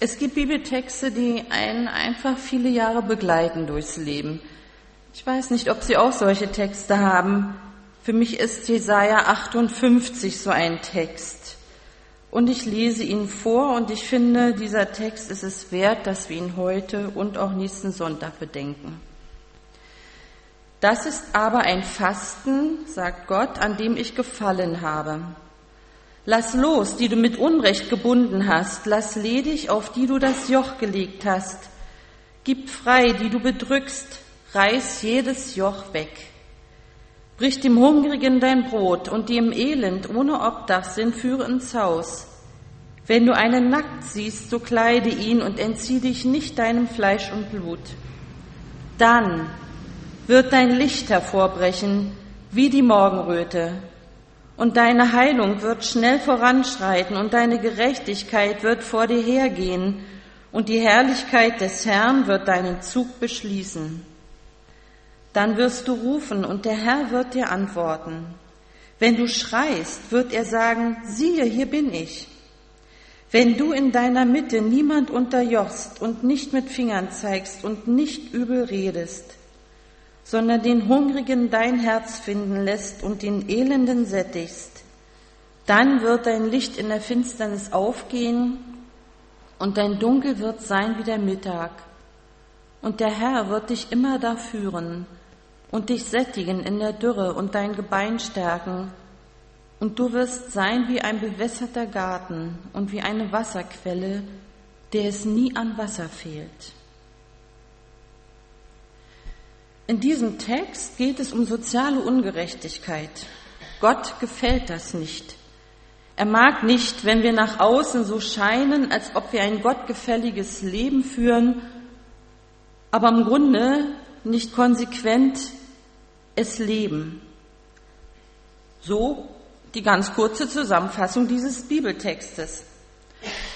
Es gibt Bibeltexte, die einen einfach viele Jahre begleiten durchs Leben. Ich weiß nicht, ob Sie auch solche Texte haben. Für mich ist Jesaja 58 so ein Text. Und ich lese ihn vor und ich finde, dieser Text ist es wert, dass wir ihn heute und auch nächsten Sonntag bedenken. Das ist aber ein Fasten, sagt Gott, an dem ich gefallen habe. Lass los, die du mit Unrecht gebunden hast, lass ledig, auf die du das Joch gelegt hast. Gib frei, die du bedrückst, reiß jedes Joch weg. Brich dem Hungrigen dein Brot und die im Elend ohne Obdach sind, führe ins Haus. Wenn du einen nackt siehst, so kleide ihn und entzieh dich nicht deinem Fleisch und Blut. Dann wird dein Licht hervorbrechen wie die Morgenröte. Und deine Heilung wird schnell voranschreiten und deine Gerechtigkeit wird vor dir hergehen und die Herrlichkeit des Herrn wird deinen Zug beschließen. Dann wirst du rufen und der Herr wird dir antworten. Wenn du schreist, wird er sagen, siehe, hier bin ich. Wenn du in deiner Mitte niemand unterjochst und nicht mit Fingern zeigst und nicht übel redest, sondern den Hungrigen dein Herz finden lässt und den Elenden sättigst, dann wird dein Licht in der Finsternis aufgehen und dein Dunkel wird sein wie der Mittag. Und der Herr wird dich immer da führen und dich sättigen in der Dürre und dein Gebein stärken. Und du wirst sein wie ein bewässerter Garten und wie eine Wasserquelle, der es nie an Wasser fehlt. In diesem Text geht es um soziale Ungerechtigkeit. Gott gefällt das nicht. Er mag nicht, wenn wir nach außen so scheinen, als ob wir ein gottgefälliges Leben führen, aber im Grunde nicht konsequent es leben. So die ganz kurze Zusammenfassung dieses Bibeltextes.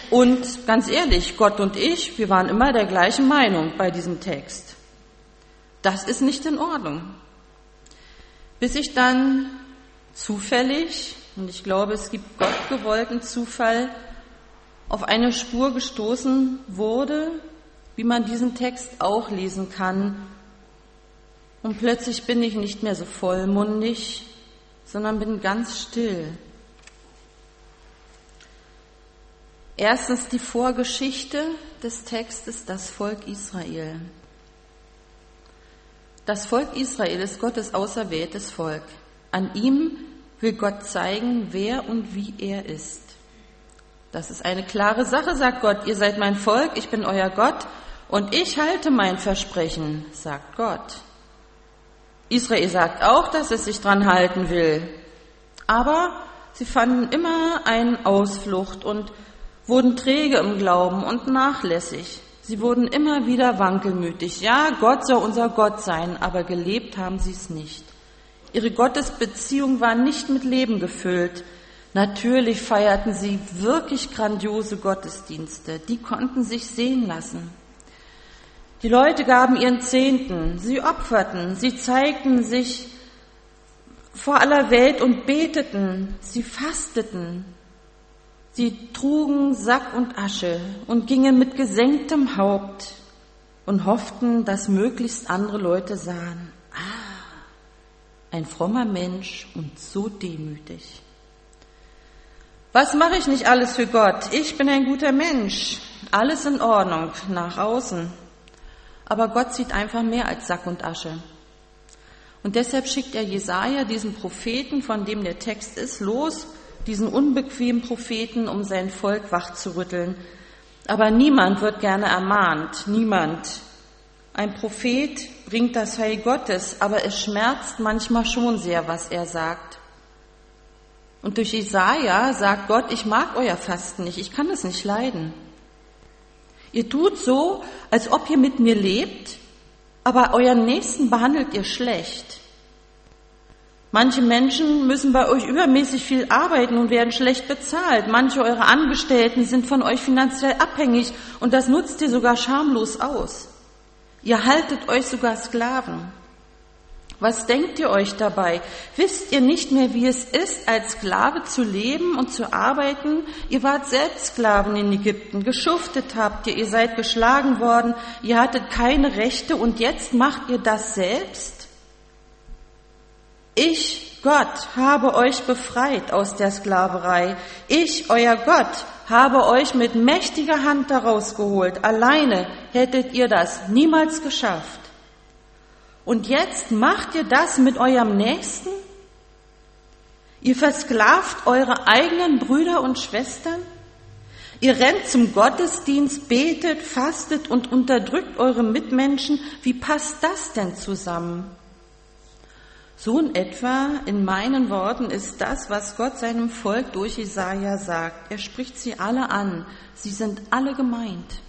Und ganz ehrlich, Gott und ich, wir waren immer der gleichen Meinung bei diesem Text. Das ist nicht in Ordnung. Bis ich dann zufällig, und ich glaube, es gibt Gott gewollten Zufall, auf eine Spur gestoßen wurde, wie man diesen Text auch lesen kann. Und plötzlich bin ich nicht mehr so vollmundig, sondern bin ganz still. Erstens die Vorgeschichte des Textes, das Volk Israel. Das Volk Israel ist Gottes auserwähltes Volk. An ihm will Gott zeigen, wer und wie er ist. Das ist eine klare Sache, sagt Gott. Ihr seid mein Volk, ich bin euer Gott und ich halte mein Versprechen, sagt Gott. Israel sagt auch, dass es sich dran halten will. Aber sie fanden immer einen Ausflucht und wurden träge im Glauben und nachlässig. Sie wurden immer wieder wankelmütig. Ja, Gott soll unser Gott sein, aber gelebt haben sie es nicht. Ihre Gottesbeziehung war nicht mit Leben gefüllt. Natürlich feierten sie wirklich grandiose Gottesdienste. Die konnten sich sehen lassen. Die Leute gaben ihren Zehnten, sie opferten, sie zeigten sich vor aller Welt und beteten, sie fasteten, Sie trugen Sack und Asche und gingen mit gesenktem Haupt und hofften, dass möglichst andere Leute sahen, ah, ein frommer Mensch und so demütig. Was mache ich nicht alles für Gott? Ich bin ein guter Mensch. Alles in Ordnung nach außen. Aber Gott sieht einfach mehr als Sack und Asche. Und deshalb schickt er Jesaja, diesen Propheten, von dem der Text ist, los, diesen unbequemen Propheten, um sein Volk wachzurütteln. Aber niemand wird gerne ermahnt, niemand. Ein Prophet bringt das Heil Gottes, aber es schmerzt manchmal schon sehr, was er sagt. Und durch Jesaja sagt Gott, ich mag euer Fasten nicht, ich kann es nicht leiden. Ihr tut so, als ob ihr mit mir lebt, aber euren Nächsten behandelt ihr schlecht. Manche Menschen müssen bei euch übermäßig viel arbeiten und werden schlecht bezahlt. Manche eurer Angestellten sind von euch finanziell abhängig und das nutzt ihr sogar schamlos aus. Ihr haltet euch sogar Sklaven. Was denkt ihr euch dabei? Wisst ihr nicht mehr, wie es ist, als Sklave zu leben und zu arbeiten? Ihr wart selbst Sklaven in Ägypten, geschuftet habt ihr, ihr seid geschlagen worden, ihr hattet keine Rechte und jetzt macht ihr das selbst? Ich, Gott, habe euch befreit aus der Sklaverei. Ich, euer Gott, habe euch mit mächtiger Hand daraus geholt. Alleine hättet ihr das niemals geschafft. Und jetzt macht ihr das mit eurem Nächsten? Ihr versklavt eure eigenen Brüder und Schwestern? Ihr rennt zum Gottesdienst, betet, fastet und unterdrückt eure Mitmenschen. Wie passt das denn zusammen? So in etwa in meinen Worten ist das, was Gott seinem Volk durch Jesaja sagt. Er spricht sie alle an. Sie sind alle gemeint.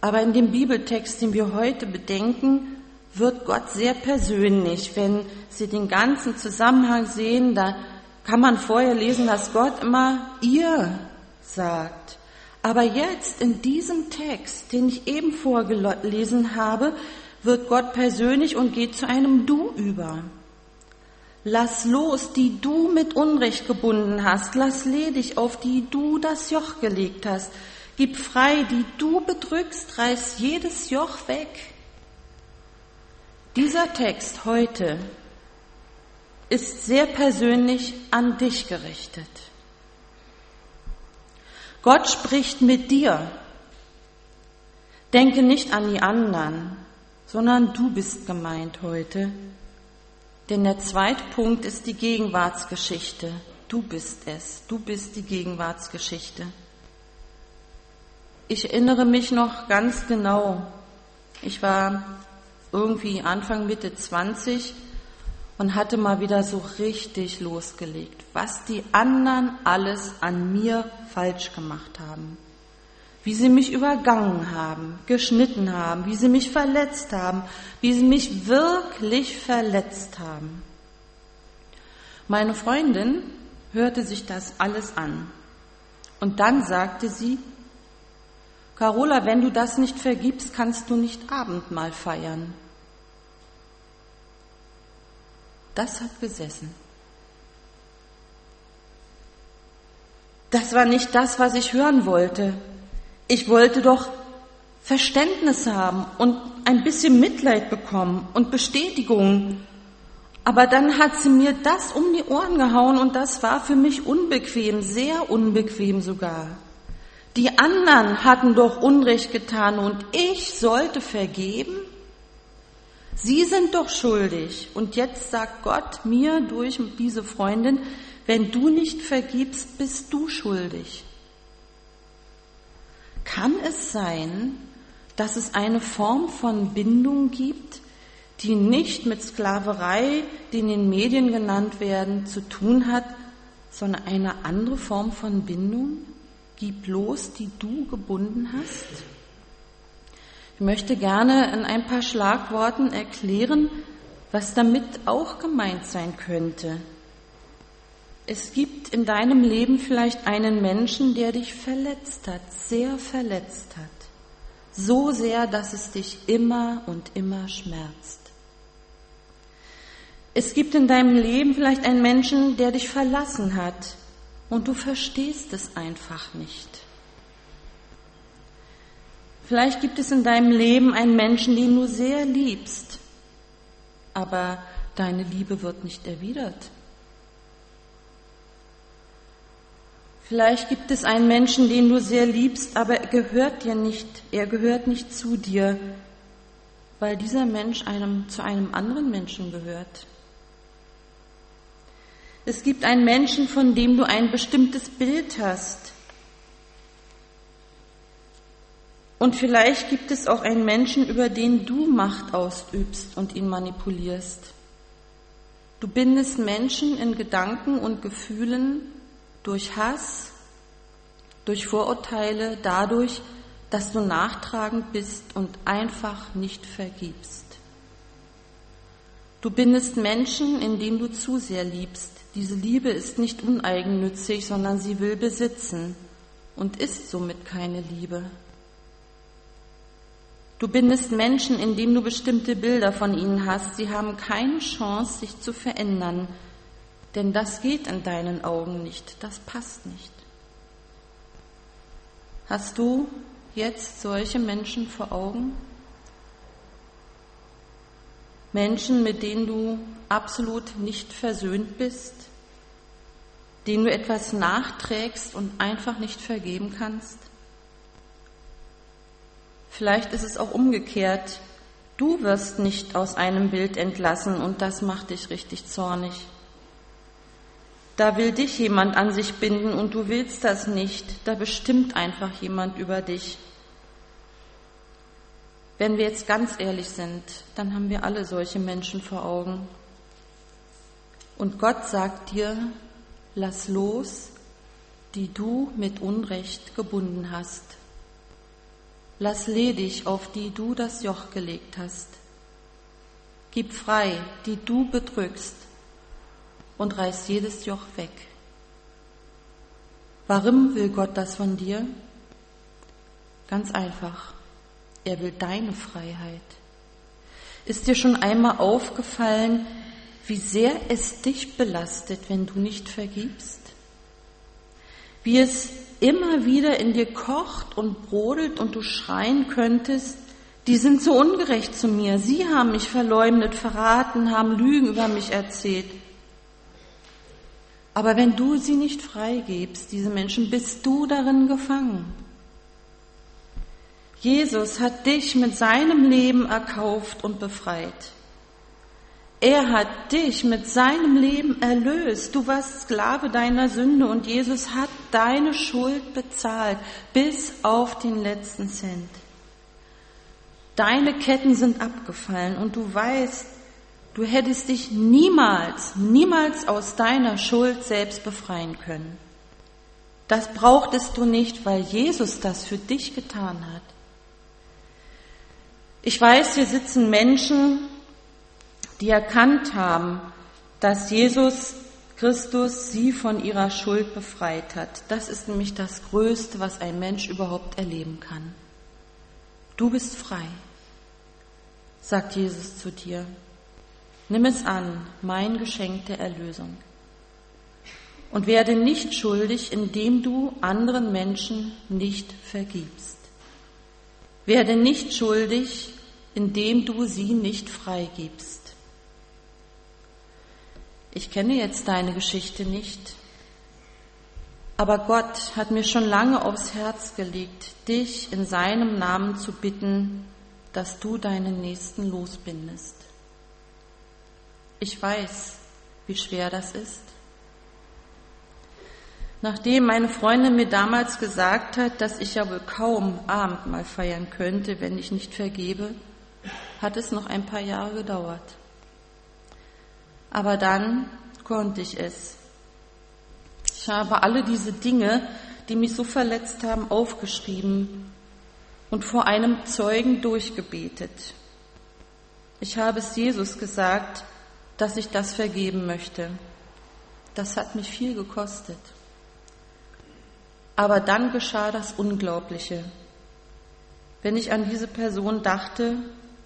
Aber in dem Bibeltext, den wir heute bedenken, wird Gott sehr persönlich. Wenn Sie den ganzen Zusammenhang sehen, da kann man vorher lesen, dass Gott immer ihr sagt. Aber jetzt in diesem Text, den ich eben vorgelesen habe, wird Gott persönlich und geht zu einem Du über. Lass los, die du mit Unrecht gebunden hast. Lass ledig, auf die du das Joch gelegt hast. Gib frei, die du bedrückst, reiß jedes Joch weg. Dieser Text heute ist sehr persönlich an dich gerichtet. Gott spricht mit dir. Denke nicht an die anderen, sondern du bist gemeint heute. Denn der zweite Punkt ist die Gegenwartsgeschichte. Du bist es, du bist die Gegenwartsgeschichte. Ich erinnere mich noch ganz genau. Ich war irgendwie Anfang, Mitte 20 und hatte mal wieder so richtig losgelegt, was die anderen alles an mir falsch gemacht haben. Wie sie mich übergangen haben, geschnitten haben, wie sie mich verletzt haben, wie sie mich wirklich verletzt haben. Meine Freundin hörte sich das alles an und dann sagte sie, Carola, wenn du das nicht vergibst, kannst du nicht Abendmahl feiern. Das hat gesessen. Das war nicht das, was ich hören wollte. Ich wollte doch Verständnis haben und ein bisschen Mitleid bekommen und Bestätigung. Aber dann hat sie mir das um die Ohren gehauen und das war für mich unbequem, sehr unbequem sogar. Die anderen hatten doch Unrecht getan und ich sollte vergeben? Sie sind doch schuldig. Und jetzt sagt Gott mir durch diese Freundin, wenn du nicht vergibst, bist du schuldig. Kann es sein, dass es eine Form von Bindung gibt, die nicht mit Sklaverei, die in den Medien genannt werden, zu tun hat, sondern eine andere Form von Bindung? Gib los, die du gebunden hast. Ich möchte gerne in ein paar Schlagworten erklären, was damit auch gemeint sein könnte. Es gibt in deinem Leben vielleicht einen Menschen, der dich verletzt hat, sehr verletzt hat. So sehr, dass es dich immer und immer schmerzt. Es gibt in deinem Leben vielleicht einen Menschen, der dich verlassen hat, und du verstehst es einfach nicht. Vielleicht gibt es in deinem Leben einen Menschen, den du sehr liebst, aber deine Liebe wird nicht erwidert. Vielleicht gibt es einen Menschen, den du sehr liebst, aber er gehört dir nicht, er gehört nicht zu dir, weil dieser Mensch einem, zu einem anderen Menschen gehört. Es gibt einen Menschen, von dem du ein bestimmtes Bild hast. Und vielleicht gibt es auch einen Menschen, über den du Macht ausübst und ihn manipulierst. Du bindest Menschen in Gedanken und Gefühlen durch Hass, durch Vorurteile, dadurch, dass du nachtragend bist und einfach nicht vergibst. Du bindest Menschen, indem du zu sehr liebst, diese Liebe ist nicht uneigennützig, sondern sie will besitzen und ist somit keine Liebe. Du bindest Menschen, indem du bestimmte Bilder von ihnen hast. Sie haben keine Chance, sich zu verändern, denn das geht in deinen Augen nicht, das passt nicht. Hast du jetzt solche Menschen vor Augen? Menschen, mit denen du absolut nicht versöhnt bist, denen du etwas nachträgst und einfach nicht vergeben kannst? Vielleicht ist es auch umgekehrt. Du wirst nicht aus einem Bild entlassen und das macht dich richtig zornig. Da will dich jemand an sich binden und du willst das nicht. Da bestimmt einfach jemand über dich. Wenn wir jetzt ganz ehrlich sind, dann haben wir alle solche Menschen vor Augen. Und Gott sagt dir, lass los, die du mit Unrecht gebunden hast. Lass ledig, auf die du das Joch gelegt hast. Gib frei, die du bedrückst und reiß jedes Joch weg. Warum will Gott das von dir? Ganz einfach. Er will deine Freiheit. Ist dir schon einmal aufgefallen, wie sehr es dich belastet, wenn du nicht vergibst? Wie es immer wieder in dir kocht und brodelt und du schreien könntest, die sind so ungerecht zu mir, sie haben mich verleumdet, verraten, haben Lügen über mich erzählt. Aber wenn du sie nicht freigibst, diese Menschen, bist du darin gefangen. Jesus hat dich mit seinem Leben erkauft und befreit. Er hat dich mit seinem Leben erlöst. Du warst Sklave deiner Sünde und Jesus hat deine Schuld bezahlt bis auf den letzten Cent. Deine Ketten sind abgefallen und du weißt, Du hättest dich niemals, niemals aus deiner Schuld selbst befreien können. Das brauchtest du nicht, weil Jesus das für dich getan hat. Ich weiß, hier sitzen Menschen, die erkannt haben, dass Jesus Christus sie von ihrer Schuld befreit hat. Das ist nämlich das Größte, was ein Mensch überhaupt erleben kann. Du bist frei, sagt Jesus zu dir. Nimm es an, mein Geschenk der Erlösung. Und werde nicht schuldig, indem du anderen Menschen nicht vergibst. Werde nicht schuldig, indem du sie nicht freigibst. Ich kenne jetzt deine Geschichte nicht, aber Gott hat mir schon lange aufs Herz gelegt, dich in seinem Namen zu bitten, dass du deinen Nächsten losbindest. Ich weiß, wie schwer das ist. Nachdem meine Freundin mir damals gesagt hat, dass ich ja wohl kaum Abendmahl feiern könnte, wenn ich nicht vergebe, hat es noch ein paar Jahre gedauert. Aber dann konnte ich es. Ich habe alle diese Dinge, die mich so verletzt haben, aufgeschrieben und vor einem Zeugen durchgebetet. Ich habe es Jesus gesagt, dass ich das vergeben möchte. Das hat mich viel gekostet. Aber dann geschah das Unglaubliche. Wenn ich an diese Person dachte,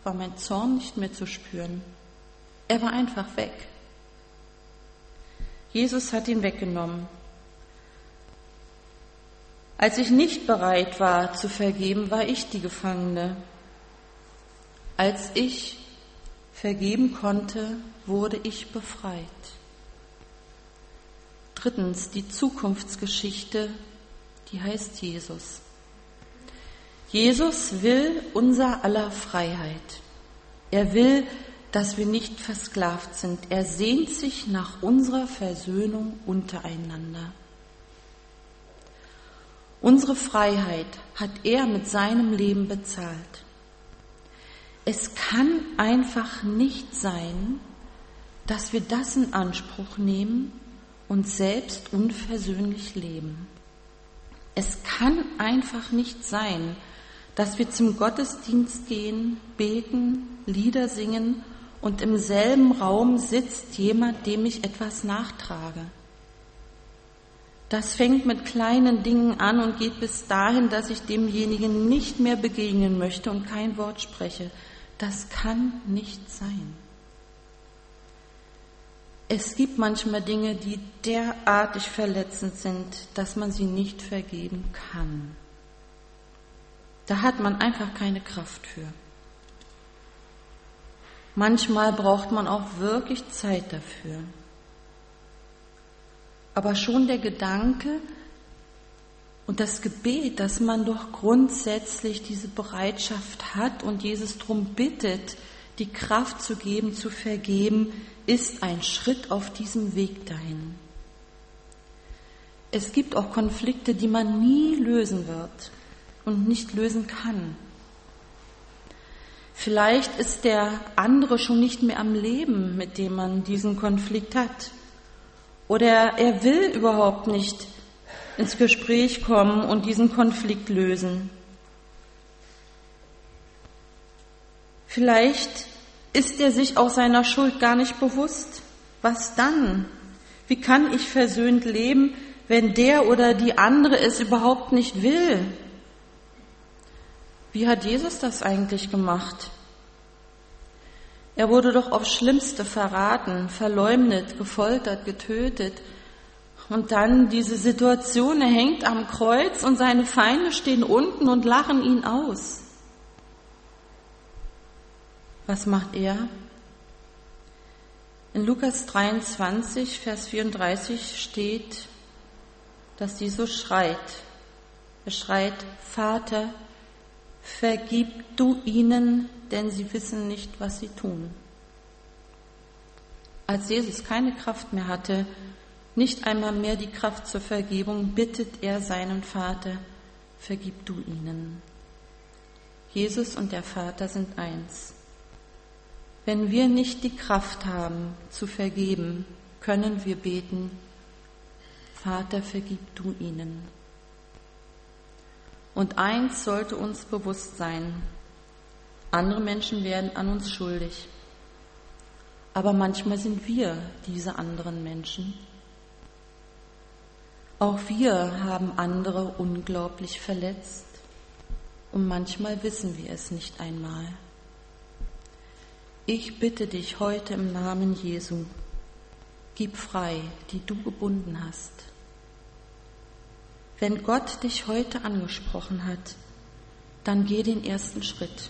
war mein Zorn nicht mehr zu spüren. Er war einfach weg. Jesus hat ihn weggenommen. Als ich nicht bereit war zu vergeben, war ich die Gefangene. Als ich vergeben konnte, wurde ich befreit. Drittens, die Zukunftsgeschichte, die heißt Jesus. Jesus will unser aller Freiheit. Er will, dass wir nicht versklavt sind. Er sehnt sich nach unserer Versöhnung untereinander. Unsere Freiheit hat er mit seinem Leben bezahlt. Es kann einfach nicht sein, dass wir das in Anspruch nehmen und selbst unversöhnlich leben. Es kann einfach nicht sein, dass wir zum Gottesdienst gehen, beten, Lieder singen und im selben Raum sitzt jemand, dem ich etwas nachtrage. Das fängt mit kleinen Dingen an und geht bis dahin, dass ich demjenigen nicht mehr begegnen möchte und kein Wort spreche. Das kann nicht sein. Es gibt manchmal Dinge, die derartig verletzend sind, dass man sie nicht vergeben kann. Da hat man einfach keine Kraft für. Manchmal braucht man auch wirklich Zeit dafür. Aber schon der Gedanke und das Gebet, dass man doch grundsätzlich diese Bereitschaft hat und Jesus darum bittet, die Kraft zu geben, zu vergeben, ist ein Schritt auf diesem Weg dahin. Es gibt auch Konflikte, die man nie lösen wird und nicht lösen kann. Vielleicht ist der andere schon nicht mehr am Leben, mit dem man diesen Konflikt hat. Oder er will überhaupt nicht ins Gespräch kommen und diesen Konflikt lösen. Vielleicht ist er sich auch seiner Schuld gar nicht bewusst. Was dann? Wie kann ich versöhnt leben, wenn der oder die andere es überhaupt nicht will? Wie hat Jesus das eigentlich gemacht? Er wurde doch aufs Schlimmste verraten, verleumdet, gefoltert, getötet. Und dann diese Situation, er hängt am Kreuz und seine Feinde stehen unten und lachen ihn aus. Was macht er? In Lukas 23, Vers 34 steht, dass Jesus schreit. Er schreit, Vater, vergib du ihnen, denn sie wissen nicht, was sie tun. Als Jesus keine Kraft mehr hatte, nicht einmal mehr die Kraft zur Vergebung, bittet er seinen Vater, vergib du ihnen. Jesus und der Vater sind eins. Wenn wir nicht die Kraft haben zu vergeben, können wir beten, Vater, vergib du ihnen. Und eins sollte uns bewusst sein, andere Menschen werden an uns schuldig. Aber manchmal sind wir diese anderen Menschen. Auch wir haben andere unglaublich verletzt und manchmal wissen wir es nicht einmal. Ich bitte dich heute im Namen Jesu, gib frei, die du gebunden hast. Wenn Gott dich heute angesprochen hat, dann geh den ersten Schritt.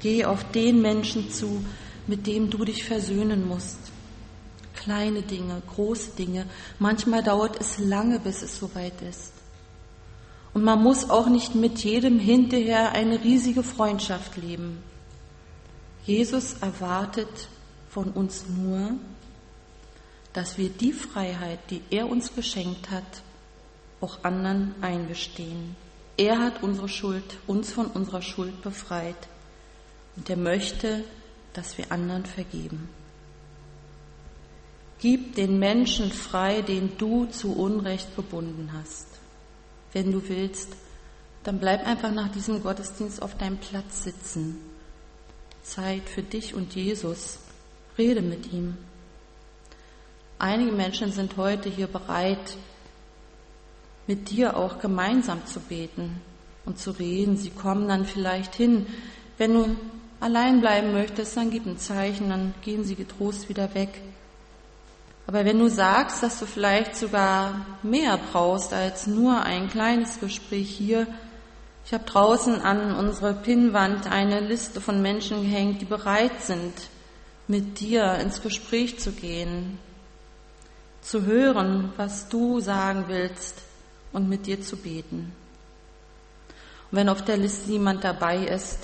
Geh auf den Menschen zu, mit dem du dich versöhnen musst. Kleine Dinge, große Dinge. Manchmal dauert es lange, bis es soweit ist. Und man muss auch nicht mit jedem hinterher eine riesige Freundschaft leben. Jesus erwartet von uns nur, dass wir die Freiheit, die er uns geschenkt hat, auch anderen eingestehen. Er hat unsere Schuld, uns von unserer Schuld befreit. Und er möchte, dass wir anderen vergeben. Gib den Menschen frei, den du zu Unrecht gebunden hast. Wenn du willst, dann bleib einfach nach diesem Gottesdienst auf deinem Platz sitzen. Zeit für dich und Jesus. Rede mit ihm. Einige Menschen sind heute hier bereit, mit dir auch gemeinsam zu beten und zu reden. Sie kommen dann vielleicht hin. Wenn du allein bleiben möchtest, dann gib ein Zeichen, dann gehen sie getrost wieder weg. Aber wenn du sagst, dass du vielleicht sogar mehr brauchst als nur ein kleines Gespräch hier, ich habe draußen an unsere Pinnwand eine Liste von Menschen gehängt, die bereit sind, mit dir ins Gespräch zu gehen, zu hören, was du sagen willst und mit dir zu beten. Und wenn auf der Liste niemand dabei ist,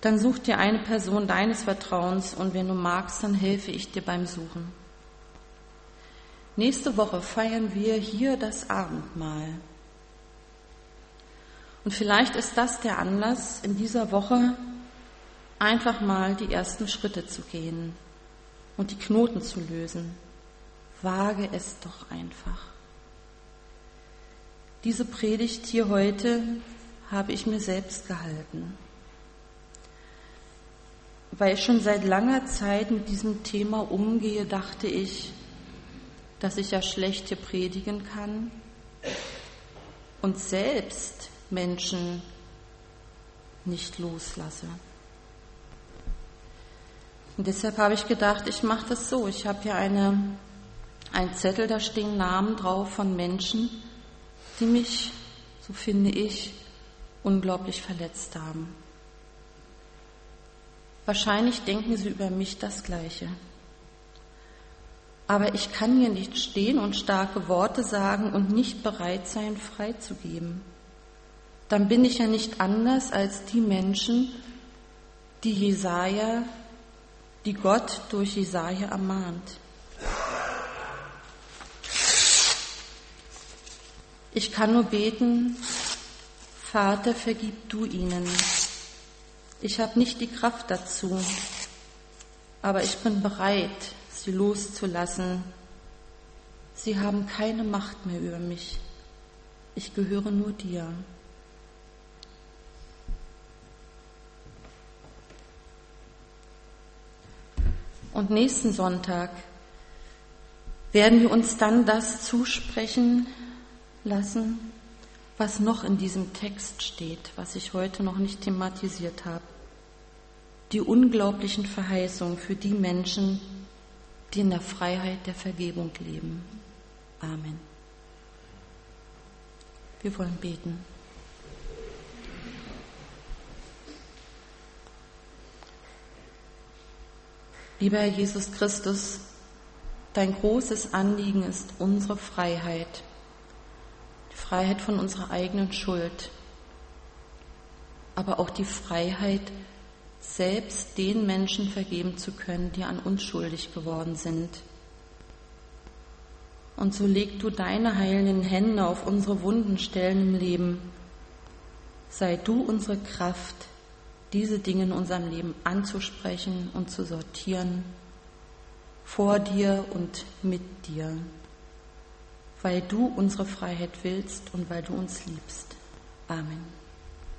dann such dir eine Person deines Vertrauens und wenn du magst, dann helfe ich dir beim Suchen. Nächste Woche feiern wir hier das Abendmahl. Und vielleicht ist das der Anlass, in dieser Woche einfach mal die ersten Schritte zu gehen und die Knoten zu lösen. Wage es doch einfach. Diese Predigt hier heute habe ich mir selbst gehalten, weil ich schon seit langer Zeit mit diesem Thema umgehe, dachte ich, dass ich ja schlecht hier predigen kann, und selbst Menschen nicht loslasse. Und deshalb habe ich gedacht, ich mache das so. Ich habe hier eine, einen Zettel, da stehen Namen drauf von Menschen, die mich, so finde ich, unglaublich verletzt haben. Wahrscheinlich denken sie über mich das Gleiche. Aber ich kann hier nicht stehen und starke Worte sagen und nicht bereit sein, freizugeben. Dann bin ich ja nicht anders als die Menschen, die Jesaja, die Gott durch Jesaja ermahnt. Ich kann nur beten, Vater, vergib du ihnen. Ich habe nicht die Kraft dazu, aber ich bin bereit, sie loszulassen. Sie haben keine Macht mehr über mich. Ich gehöre nur dir. Und nächsten Sonntag werden wir uns dann das zusprechen lassen, was noch in diesem Text steht, was ich heute noch nicht thematisiert habe. Die unglaublichen Verheißungen für die Menschen, die in der Freiheit der Vergebung leben. Amen. Wir wollen beten. Lieber Herr Jesus Christus, dein großes Anliegen ist unsere Freiheit, die Freiheit von unserer eigenen Schuld, aber auch die Freiheit, selbst den Menschen vergeben zu können, die an uns schuldig geworden sind. Und so leg du deine heilenden Hände auf unsere wunden Stellen im Leben. Sei du unsere Kraft, diese Dinge in unserem Leben anzusprechen und zu sortieren, vor dir und mit dir, weil du unsere Freiheit willst und weil du uns liebst. Amen.